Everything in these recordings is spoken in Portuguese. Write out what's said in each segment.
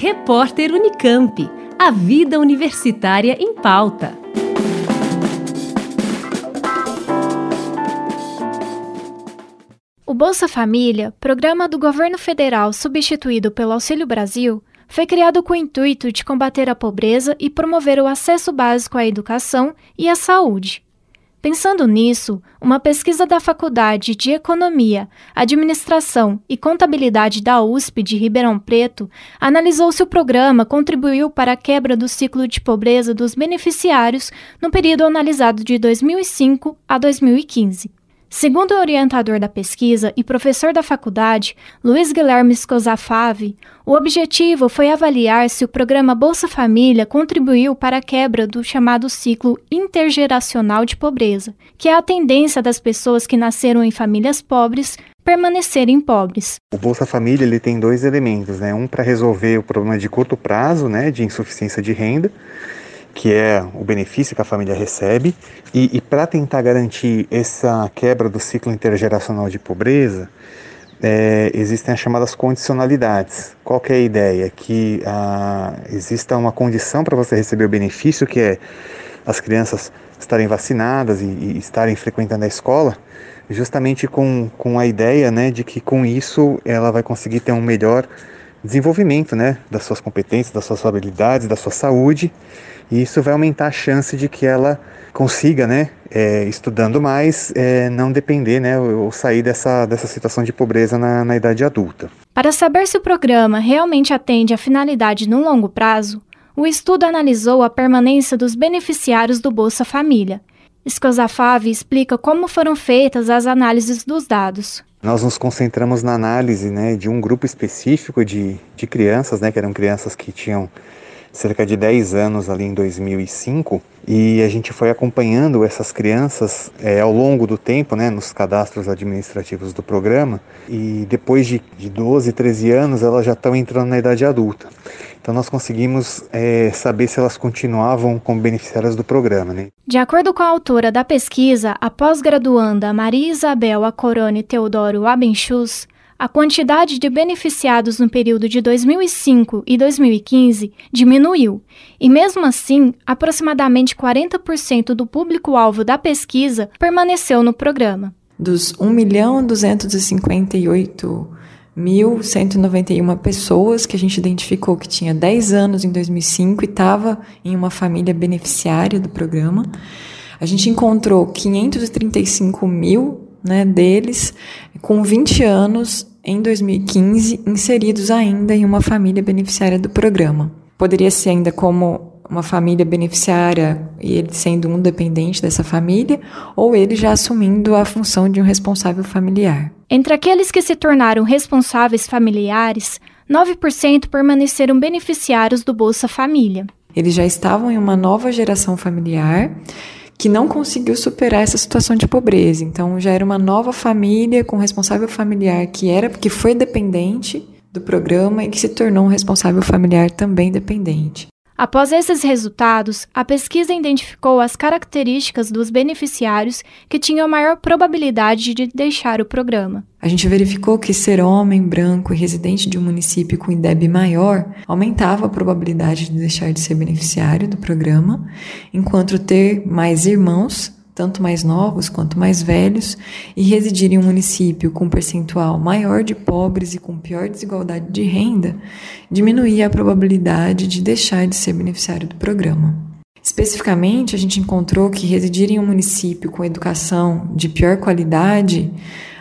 Repórter Unicamp. A vida universitária em pauta. O Bolsa Família, programa do governo federal substituído pelo Auxílio Brasil, foi criado com o intuito de combater a pobreza e promover o acesso básico à educação e à saúde. Pensando nisso, uma pesquisa da Faculdade de Economia, Administração e Contabilidade da USP de Ribeirão Preto analisou se o programa contribuiu para a quebra do ciclo de pobreza dos beneficiários no período analisado de 2005 a 2015. Segundo o orientador da pesquisa e professor da faculdade, Luiz Guilherme Scosafave, o objetivo foi avaliar se o programa Bolsa Família contribuiu para a quebra do chamado ciclo intergeracional de pobreza, que é a tendência das pessoas que nasceram em famílias pobres permanecerem pobres. O Bolsa Família ele tem dois elementos, né? Um para resolver o problema de curto prazo, né, de insuficiência de renda, que é o benefício que a família recebe, e, e para tentar garantir essa quebra do ciclo intergeracional de pobreza, é, existem as chamadas condicionalidades. Qual é a ideia? Que ah, exista uma condição para você receber o benefício, que é as crianças estarem vacinadas e, e, estarem frequentando a escola, justamente com, com a ideia né, de que com isso ela vai conseguir ter um melhor desenvolvimento né, das suas competências, das suas habilidades, da sua saúde e isso vai aumentar a chance de que ela consiga, né, é, estudando mais, é, não depender, né, ou sair dessa, dessa situação de pobreza na, na idade adulta. Para saber se o programa realmente atende à finalidade no longo prazo, o estudo analisou a permanência dos beneficiários do Bolsa Família. Escosafave explica como foram feitas as análises dos dados. Nós nos concentramos na análise né, de um grupo específico de, de crianças, né, que eram crianças que tinham cerca de 10 anos ali em 2005 e a gente foi acompanhando essas crianças é, ao longo do tempo, né, nos cadastros administrativos do programa e depois de, de 12, 13 anos elas já estão entrando na idade adulta. Então nós conseguimos é, saber se elas continuavam como beneficiárias do programa. Né? De acordo com a autora da pesquisa, a pós-graduanda Maria Isabel Acorone Teodoro Abenchus, a quantidade de beneficiados no período de 2005 e 2015 diminuiu, e mesmo assim, aproximadamente 40% do público-alvo da pesquisa permaneceu no programa. Dos 1.258.191 pessoas que a gente identificou que tinha 10 anos em 2005 e estava em uma família beneficiária do programa, a gente encontrou 535 mil né, deles com 20 anos em 2015 inseridos ainda em uma família beneficiária do programa. Poderia ser ainda como uma família beneficiária e ele sendo um dependente dessa família, ou ele já assumindo a função de um responsável familiar. Entre aqueles que se tornaram responsáveis familiares, 9% permaneceram beneficiários do Bolsa Família. Eles já estavam em uma nova geração familiar que não conseguiu superar essa situação de pobreza. Então já era uma nova família com responsável familiar que era que foi dependente do programa e que se tornou um responsável familiar também dependente. Após esses resultados, a pesquisa identificou as características dos beneficiários que tinham maior probabilidade de deixar o programa. A gente verificou que ser homem, branco e residente de um município com IDEB maior aumentava a probabilidade de deixar de ser beneficiário do programa, enquanto ter mais irmãos tanto mais novos quanto mais velhos, e residir em um município com um percentual maior de pobres e com pior desigualdade de renda, diminuía a probabilidade de deixar de ser beneficiário do programa. Especificamente, a gente encontrou que residir em um município com educação de pior qualidade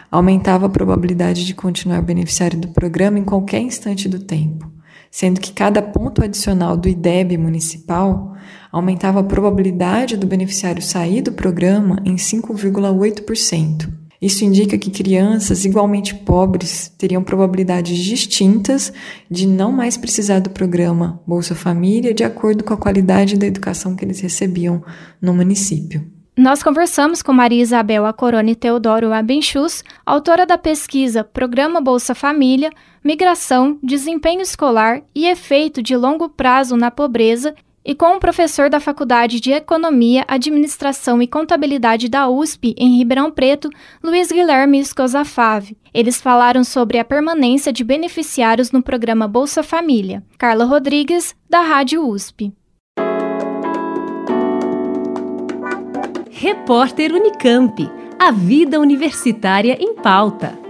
aumentava a probabilidade de continuar beneficiário do programa em qualquer instante do tempo sendo que cada ponto adicional do IDEB municipal aumentava a probabilidade do beneficiário sair do programa em 5,8%. Isso indica que crianças igualmente pobres teriam probabilidades distintas de não mais precisar do programa Bolsa Família de acordo com a qualidade da educação que eles recebiam no município. Nós conversamos com Maria Isabel Acorone Teodoro Abenchus, autora da pesquisa Programa Bolsa Família, Migração, Desempenho Escolar e Efeito de Longo Prazo na Pobreza e com o professor da Faculdade de Economia, Administração e Contabilidade da USP, em Ribeirão Preto, Luiz Guilherme Escosafave. Eles falaram sobre a permanência de beneficiários no programa Bolsa Família. Carla Rodrigues, da Rádio USP. Repórter Unicamp. A vida universitária em pauta.